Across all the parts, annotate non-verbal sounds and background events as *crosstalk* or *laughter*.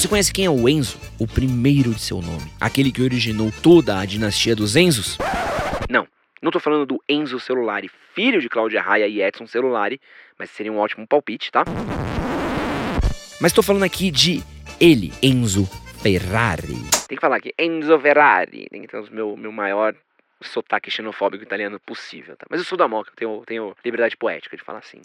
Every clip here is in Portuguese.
Você conhece quem é o Enzo? O primeiro de seu nome. Aquele que originou toda a dinastia dos Enzos? Não. Não tô falando do Enzo Celulari, filho de Cláudia Raia e Edson Celulari, mas seria um ótimo palpite, tá? Mas tô falando aqui de ele, Enzo Ferrari. Tem que falar aqui, Enzo Ferrari. Tem que ter o meu, meu maior sotaque xenofóbico italiano possível, tá? Mas eu sou da Moca, eu tenho, tenho liberdade poética de falar assim.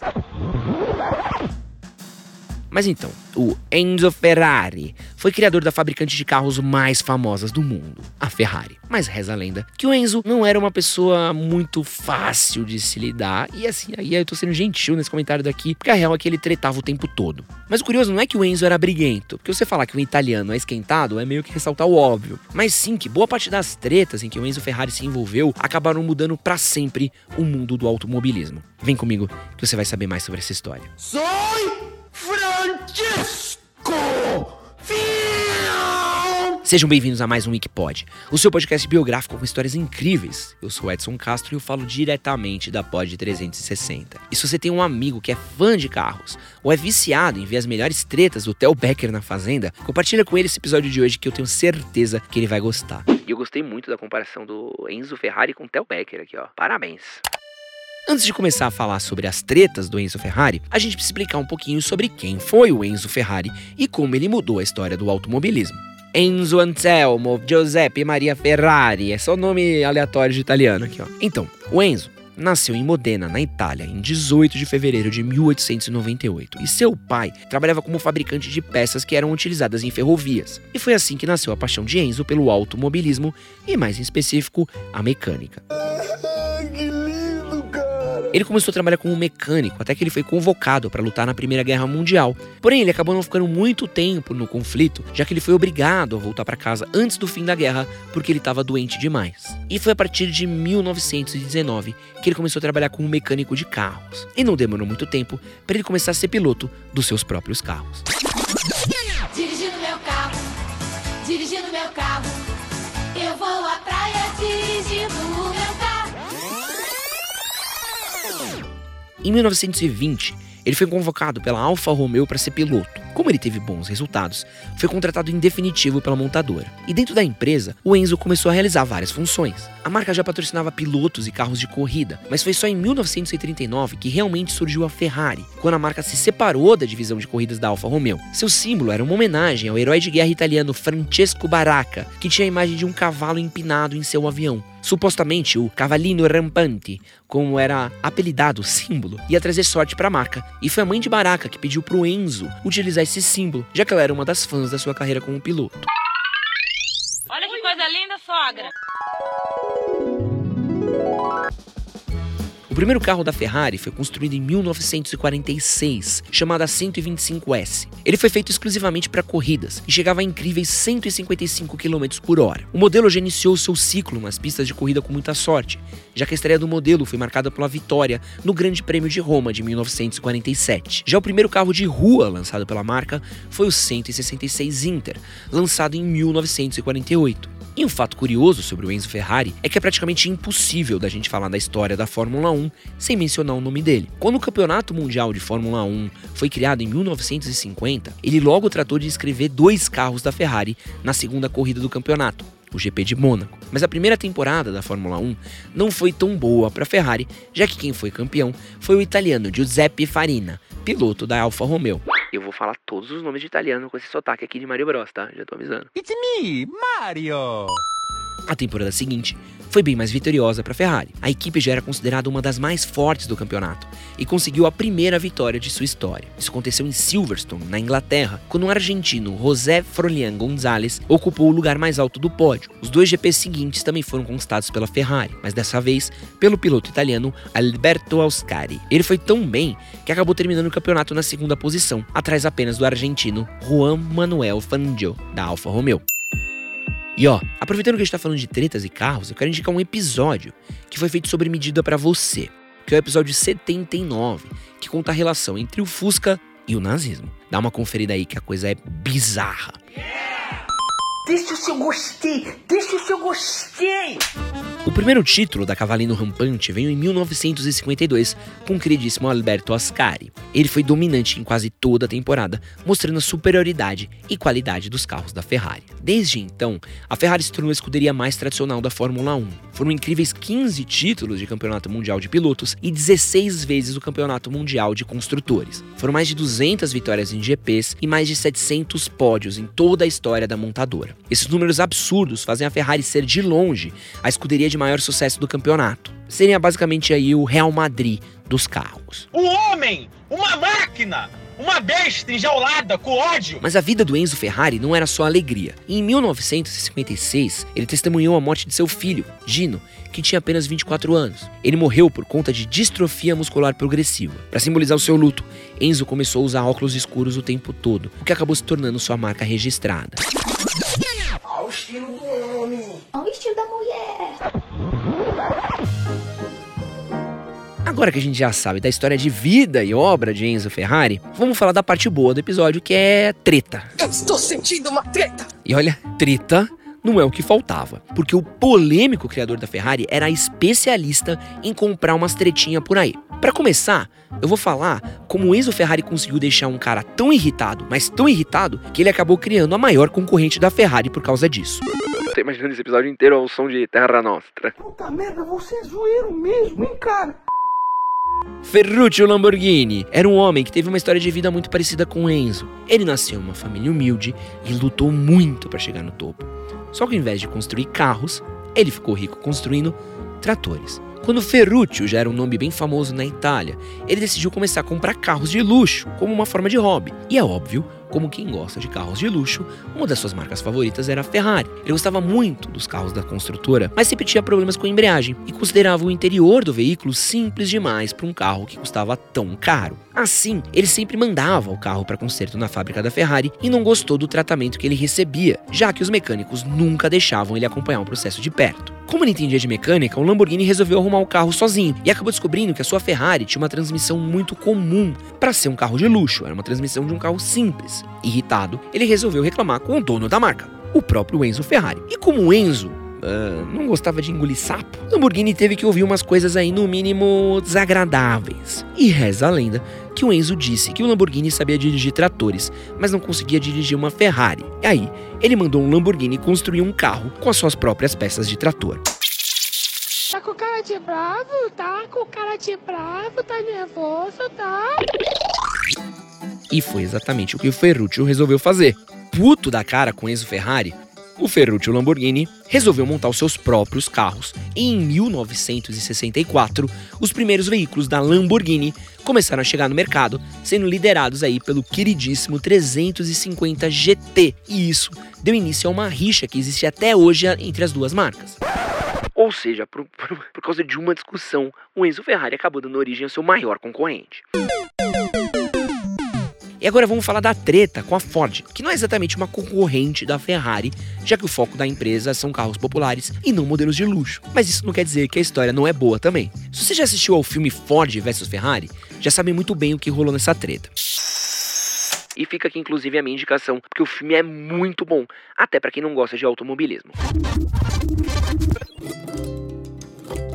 Mas então, o Enzo Ferrari foi criador da fabricante de carros mais famosas do mundo, a Ferrari. Mas reza a lenda que o Enzo não era uma pessoa muito fácil de se lidar. E assim, aí eu tô sendo gentil nesse comentário daqui, porque a real é que ele tretava o tempo todo. Mas o curioso não é que o Enzo era briguento, porque você falar que o italiano é esquentado é meio que ressaltar o óbvio. Mas sim que boa parte das tretas em que o Enzo Ferrari se envolveu acabaram mudando para sempre o mundo do automobilismo. Vem comigo que você vai saber mais sobre essa história. Soy Sejam bem-vindos a mais um Wikipod, o seu podcast biográfico com histórias incríveis. Eu sou Edson Castro e eu falo diretamente da Pod 360. E se você tem um amigo que é fã de carros ou é viciado em ver as melhores tretas do Theo Becker na Fazenda, compartilha com ele esse episódio de hoje que eu tenho certeza que ele vai gostar. E eu gostei muito da comparação do Enzo Ferrari com o Theo Becker aqui, ó. Parabéns. Antes de começar a falar sobre as tretas do Enzo Ferrari, a gente precisa explicar um pouquinho sobre quem foi o Enzo Ferrari e como ele mudou a história do automobilismo. Enzo Anselmo Giuseppe Maria Ferrari, é só nome aleatório de italiano aqui, ó. Então, o Enzo nasceu em Modena, na Itália, em 18 de fevereiro de 1898, e seu pai trabalhava como fabricante de peças que eram utilizadas em ferrovias. E foi assim que nasceu a paixão de Enzo pelo automobilismo e, mais em específico, a mecânica. Ele começou a trabalhar como mecânico até que ele foi convocado para lutar na Primeira Guerra Mundial. Porém, ele acabou não ficando muito tempo no conflito, já que ele foi obrigado a voltar para casa antes do fim da guerra porque ele estava doente demais. E foi a partir de 1919 que ele começou a trabalhar como mecânico de carros. E não demorou muito tempo para ele começar a ser piloto dos seus próprios carros. Dirigindo meu carro, dirigindo meu carro, eu vou à praia dirigindo Em 1920, ele foi convocado pela Alfa Romeo para ser piloto. Como ele teve bons resultados, foi contratado em definitivo pela montadora. E dentro da empresa, o Enzo começou a realizar várias funções. A marca já patrocinava pilotos e carros de corrida, mas foi só em 1939 que realmente surgiu a Ferrari, quando a marca se separou da divisão de corridas da Alfa Romeo. Seu símbolo era uma homenagem ao herói de guerra italiano Francesco Baracca, que tinha a imagem de um cavalo empinado em seu avião. Supostamente, o Cavalino Rampante, como era apelidado o símbolo, ia trazer sorte para a marca, e foi a mãe de Baracca que pediu pro Enzo utilizar esse símbolo, já que ela era uma das fãs da sua carreira como piloto. Olha que coisa linda, sogra. O primeiro carro da Ferrari foi construído em 1946, chamado a 125S. Ele foi feito exclusivamente para corridas e chegava a incríveis 155 km por hora. O modelo já iniciou seu ciclo nas pistas de corrida com muita sorte, já que a estreia do modelo foi marcada pela vitória no Grande Prêmio de Roma de 1947. Já o primeiro carro de rua lançado pela marca foi o 166 Inter, lançado em 1948. E um fato curioso sobre o Enzo Ferrari é que é praticamente impossível da gente falar da história da Fórmula 1 sem mencionar o nome dele. Quando o Campeonato Mundial de Fórmula 1 foi criado em 1950, ele logo tratou de escrever dois carros da Ferrari na segunda corrida do campeonato, o GP de Mônaco. Mas a primeira temporada da Fórmula 1 não foi tão boa para a Ferrari, já que quem foi campeão foi o italiano Giuseppe Farina, piloto da Alfa Romeo. Eu vou falar todos os nomes de italiano com esse sotaque aqui de Mario Bros, tá? Já tô avisando. It's me, Mario. A temporada seguinte foi bem mais vitoriosa para a Ferrari. A equipe já era considerada uma das mais fortes do campeonato e conseguiu a primeira vitória de sua história. Isso aconteceu em Silverstone, na Inglaterra, quando um argentino, José Frolian Gonzalez, ocupou o lugar mais alto do pódio. Os dois GPs seguintes também foram conquistados pela Ferrari, mas dessa vez pelo piloto italiano Alberto Ascari. Ele foi tão bem que acabou terminando o campeonato na segunda posição, atrás apenas do argentino Juan Manuel Fangio, da Alfa Romeo. E ó, aproveitando que a gente tá falando de tretas e carros, eu quero indicar um episódio que foi feito sobre medida para você, que é o episódio 79, que conta a relação entre o Fusca e o nazismo. Dá uma conferida aí que a coisa é bizarra. Deixa o seu gostei, deixa o seu gostei. O primeiro título da Cavalino Rampante veio em 1952 com o queridíssimo Alberto Ascari. Ele foi dominante em quase toda a temporada, mostrando a superioridade e qualidade dos carros da Ferrari. Desde então, a Ferrari se tornou a escuderia mais tradicional da Fórmula 1. Foram incríveis 15 títulos de campeonato mundial de pilotos e 16 vezes o campeonato mundial de construtores. Foram mais de 200 vitórias em GPs e mais de 700 pódios em toda a história da montadora. Esses números absurdos fazem a Ferrari ser de longe a escuderia de maior sucesso do campeonato. Seria basicamente aí o Real Madrid dos carros. Um homem, uma máquina, uma besta enjaulada com ódio. Mas a vida do Enzo Ferrari não era só alegria. Em 1956, ele testemunhou a morte de seu filho, Gino, que tinha apenas 24 anos. Ele morreu por conta de distrofia muscular progressiva. Para simbolizar o seu luto, Enzo começou a usar óculos escuros o tempo todo, o que acabou se tornando sua marca registrada. Olha o estilo do homem. Olha o estilo da mulher. Agora que a gente já sabe da história de vida e obra de Enzo Ferrari, vamos falar da parte boa do episódio, que é treta. Eu estou sentindo uma treta. E olha, treta não é o que faltava, porque o polêmico criador da Ferrari era especialista em comprar umas tretinhas por aí. Para começar, eu vou falar como o Enzo Ferrari conseguiu deixar um cara tão irritado, mas tão irritado, que ele acabou criando a maior concorrente da Ferrari por causa disso. Tô imaginando esse episódio inteiro ao som de Terra Nostra. Puta merda, você é zoeiro mesmo, hein, cara? Ferruccio Lamborghini era um homem que teve uma história de vida muito parecida com Enzo. Ele nasceu em uma família humilde e lutou muito para chegar no topo. Só que ao invés de construir carros, ele ficou rico construindo tratores. Quando Ferruccio já era um nome bem famoso na Itália, ele decidiu começar a comprar carros de luxo como uma forma de hobby. E é óbvio, como quem gosta de carros de luxo, uma das suas marcas favoritas era a Ferrari. Ele gostava muito dos carros da construtora, mas sempre tinha problemas com a embreagem e considerava o interior do veículo simples demais para um carro que custava tão caro. Assim, ele sempre mandava o carro para conserto na fábrica da Ferrari e não gostou do tratamento que ele recebia, já que os mecânicos nunca deixavam ele acompanhar o processo de perto. Como ele entendia de mecânica, o Lamborghini resolveu arrumar o carro sozinho e acabou descobrindo que a sua Ferrari tinha uma transmissão muito comum para ser um carro de luxo, era uma transmissão de um carro simples. Irritado, ele resolveu reclamar com o dono da marca, o próprio Enzo Ferrari. E como o Enzo ah, não gostava de engolir sapo, Lamborghini teve que ouvir umas coisas aí no mínimo desagradáveis. E reza a lenda que o Enzo disse que o Lamborghini sabia dirigir tratores, mas não conseguia dirigir uma Ferrari. E aí, ele mandou um Lamborghini construir um carro com as suas próprias peças de trator. Tá com cara de bravo, tá? Com cara de bravo, tá nervoso, tá? E foi exatamente o que o Ferruccio resolveu fazer. Puto da cara com Enzo Ferrari, o Ferruccio Lamborghini resolveu montar os seus próprios carros. E em 1964, os primeiros veículos da Lamborghini começaram a chegar no mercado, sendo liderados aí pelo queridíssimo 350 GT. E isso deu início a uma rixa que existe até hoje entre as duas marcas. Ou seja, por, por, *laughs* por causa de uma discussão, o Enzo Ferrari acabou dando origem ao seu maior concorrente. E agora vamos falar da treta com a Ford, que não é exatamente uma concorrente da Ferrari, já que o foco da empresa são carros populares e não modelos de luxo. Mas isso não quer dizer que a história não é boa também. Se você já assistiu ao filme Ford vs Ferrari, já sabe muito bem o que rolou nessa treta. E fica aqui inclusive a minha indicação, porque o filme é muito bom, até para quem não gosta de automobilismo.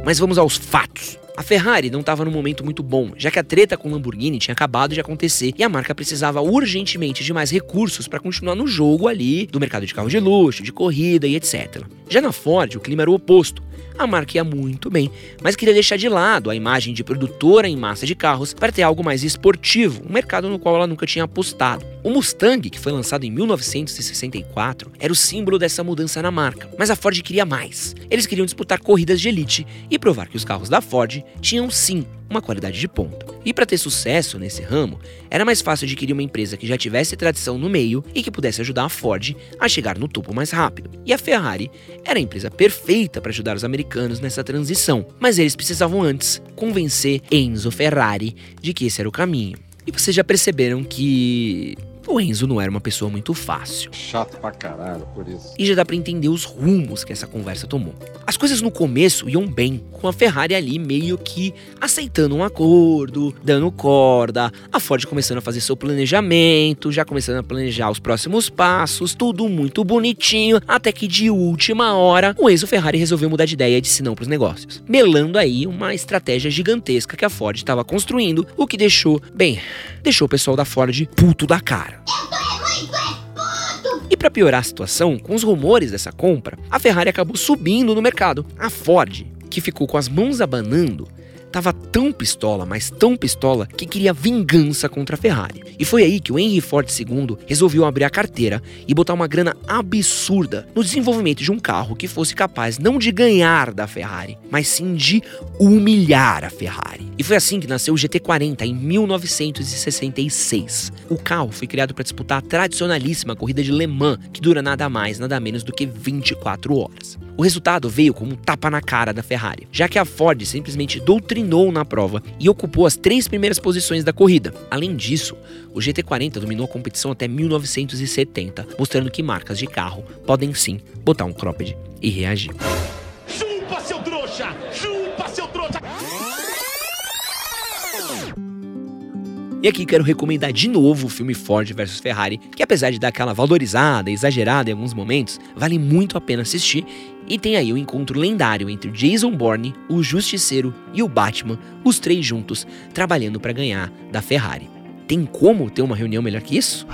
Mas vamos aos fatos. A Ferrari não estava num momento muito bom, já que a treta com Lamborghini tinha acabado de acontecer e a marca precisava urgentemente de mais recursos para continuar no jogo ali do mercado de carro de luxo, de corrida e etc. Já na Ford, o clima era o oposto. A marca ia muito bem, mas queria deixar de lado a imagem de produtora em massa de carros para ter algo mais esportivo, um mercado no qual ela nunca tinha apostado. O Mustang, que foi lançado em 1964, era o símbolo dessa mudança na marca, mas a Ford queria mais. Eles queriam disputar corridas de elite e provar que os carros da Ford tinham sim uma qualidade de ponta. E para ter sucesso nesse ramo, era mais fácil adquirir uma empresa que já tivesse tradição no meio e que pudesse ajudar a Ford a chegar no topo mais rápido. E a Ferrari era a empresa perfeita para ajudar os americanos nessa transição, mas eles precisavam antes convencer Enzo Ferrari de que esse era o caminho. E vocês já perceberam que o Enzo não era uma pessoa muito fácil. Chato pra caralho, por isso. E já dá pra entender os rumos que essa conversa tomou. As coisas no começo iam bem, com a Ferrari ali meio que aceitando um acordo, dando corda, a Ford começando a fazer seu planejamento, já começando a planejar os próximos passos, tudo muito bonitinho, até que de última hora o Enzo Ferrari resolveu mudar de ideia e disse não pros negócios, melando aí uma estratégia gigantesca que a Ford estava construindo, o que deixou, bem, deixou o pessoal da Ford puto da cara. E para piorar a situação, com os rumores dessa compra, a Ferrari acabou subindo no mercado. A Ford, que ficou com as mãos abanando, Tava tão pistola, mas tão pistola, que queria vingança contra a Ferrari. E foi aí que o Henry Ford II resolveu abrir a carteira e botar uma grana absurda no desenvolvimento de um carro que fosse capaz não de ganhar da Ferrari, mas sim de humilhar a Ferrari. E foi assim que nasceu o GT40 em 1966. O carro foi criado para disputar a tradicionalíssima corrida de Le Mans, que dura nada mais, nada menos do que 24 horas. O resultado veio como um tapa na cara da Ferrari, já que a Ford simplesmente doutrinou na prova e ocupou as três primeiras posições da corrida. Além disso, o GT40 dominou a competição até 1970, mostrando que marcas de carro podem sim botar um cropped e reagir. Chupa, seu trouxa! Chupa, seu trouxa! E aqui quero recomendar de novo o filme Ford vs Ferrari, que apesar de dar aquela valorizada, exagerada em alguns momentos, vale muito a pena assistir. E tem aí o encontro lendário entre Jason Bourne, o Justiceiro e o Batman, os três juntos, trabalhando para ganhar da Ferrari. Tem como ter uma reunião melhor que isso?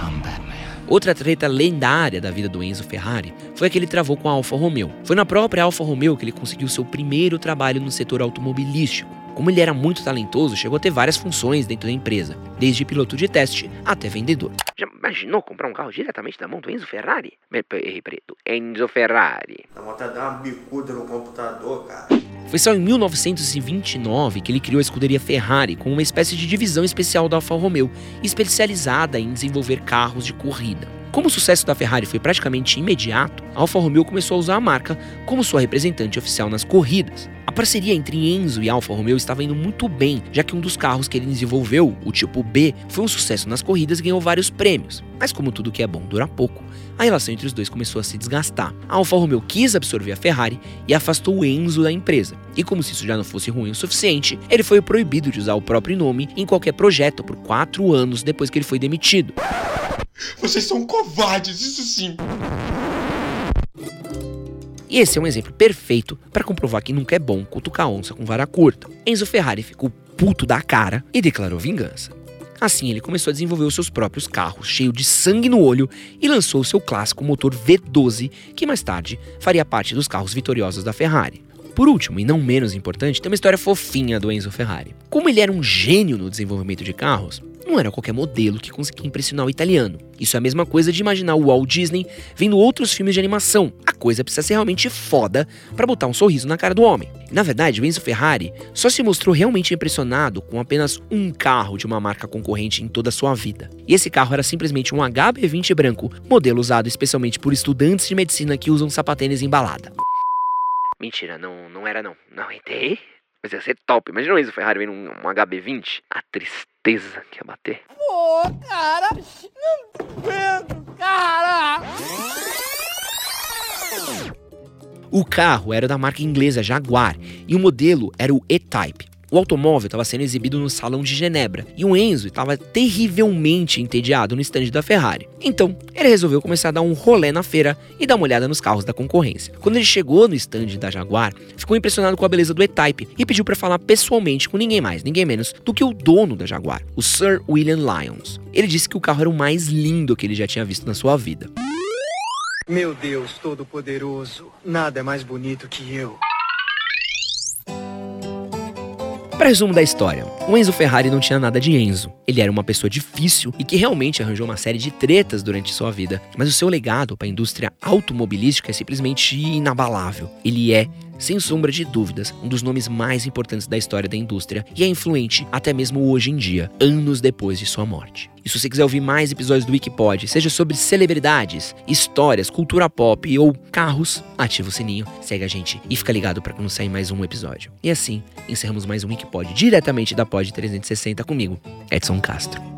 Outra treta lendária da vida do Enzo Ferrari foi a que ele travou com a Alfa Romeo. Foi na própria Alfa Romeo que ele conseguiu seu primeiro trabalho no setor automobilístico. Como ele era muito talentoso, chegou a ter várias funções dentro da empresa, desde piloto de teste até vendedor. Já imaginou comprar um carro diretamente da mão do Enzo Ferrari? Errei preto. Enzo Ferrari. Dá vontade de dar uma bicuda no computador, cara. Foi só em 1929 que ele criou a escuderia Ferrari como uma espécie de divisão especial da Alfa Romeo, especializada em desenvolver carros de corrida. Como o sucesso da Ferrari foi praticamente imediato, a Alfa Romeo começou a usar a marca como sua representante oficial nas corridas. A parceria entre Enzo e Alfa Romeo estava indo muito bem, já que um dos carros que ele desenvolveu, o tipo B, foi um sucesso nas corridas e ganhou vários prêmios. Mas como tudo que é bom dura pouco, a relação entre os dois começou a se desgastar. A Alfa Romeo quis absorver a Ferrari e afastou o Enzo da empresa. E como se isso já não fosse ruim o suficiente, ele foi proibido de usar o próprio nome em qualquer projeto por quatro anos depois que ele foi demitido. Vocês são covardes, isso sim. E esse é um exemplo perfeito para comprovar que nunca é bom cutucar onça com vara curta. Enzo Ferrari ficou puto da cara e declarou vingança. Assim, ele começou a desenvolver os seus próprios carros, cheio de sangue no olho, e lançou seu clássico motor V12, que mais tarde faria parte dos carros vitoriosos da Ferrari. Por último, e não menos importante, tem uma história fofinha do Enzo Ferrari. Como ele era um gênio no desenvolvimento de carros, não era qualquer modelo que conseguia impressionar o italiano. Isso é a mesma coisa de imaginar o Walt Disney vendo outros filmes de animação. A coisa precisa ser realmente foda para botar um sorriso na cara do homem. Na verdade, o Enzo Ferrari só se mostrou realmente impressionado com apenas um carro de uma marca concorrente em toda a sua vida. E esse carro era simplesmente um HB20 branco, modelo usado especialmente por estudantes de medicina que usam sapatênis em balada. Mentira, não, não era não. Não entrei. *laughs* Mas ia ser top. Imagina o Enzo Ferrari vendo um, um HB20. A tristeza que ia bater. Pô, cara, não aguento, cara. O carro era da marca inglesa Jaguar e o modelo era o E-Type. O automóvel estava sendo exibido no Salão de Genebra e o Enzo estava terrivelmente entediado no estande da Ferrari. Então, ele resolveu começar a dar um rolê na feira e dar uma olhada nos carros da concorrência. Quando ele chegou no estande da Jaguar, ficou impressionado com a beleza do E-Type e pediu para falar pessoalmente com ninguém mais, ninguém menos do que o dono da Jaguar, o Sir William Lyons. Ele disse que o carro era o mais lindo que ele já tinha visto na sua vida. Meu Deus Todo-Poderoso, nada é mais bonito que eu. Para resumo da história, o Enzo Ferrari não tinha nada de Enzo. Ele era uma pessoa difícil e que realmente arranjou uma série de tretas durante sua vida, mas o seu legado para a indústria automobilística é simplesmente inabalável. Ele é sem sombra de dúvidas, um dos nomes mais importantes da história da indústria e é influente até mesmo hoje em dia, anos depois de sua morte. E se você quiser ouvir mais episódios do Wikipod, seja sobre celebridades, histórias, cultura pop ou carros, ativa o sininho, segue a gente e fica ligado para não sair mais um episódio. E assim, encerramos mais um Wikipod diretamente da Pod 360 comigo, Edson Castro.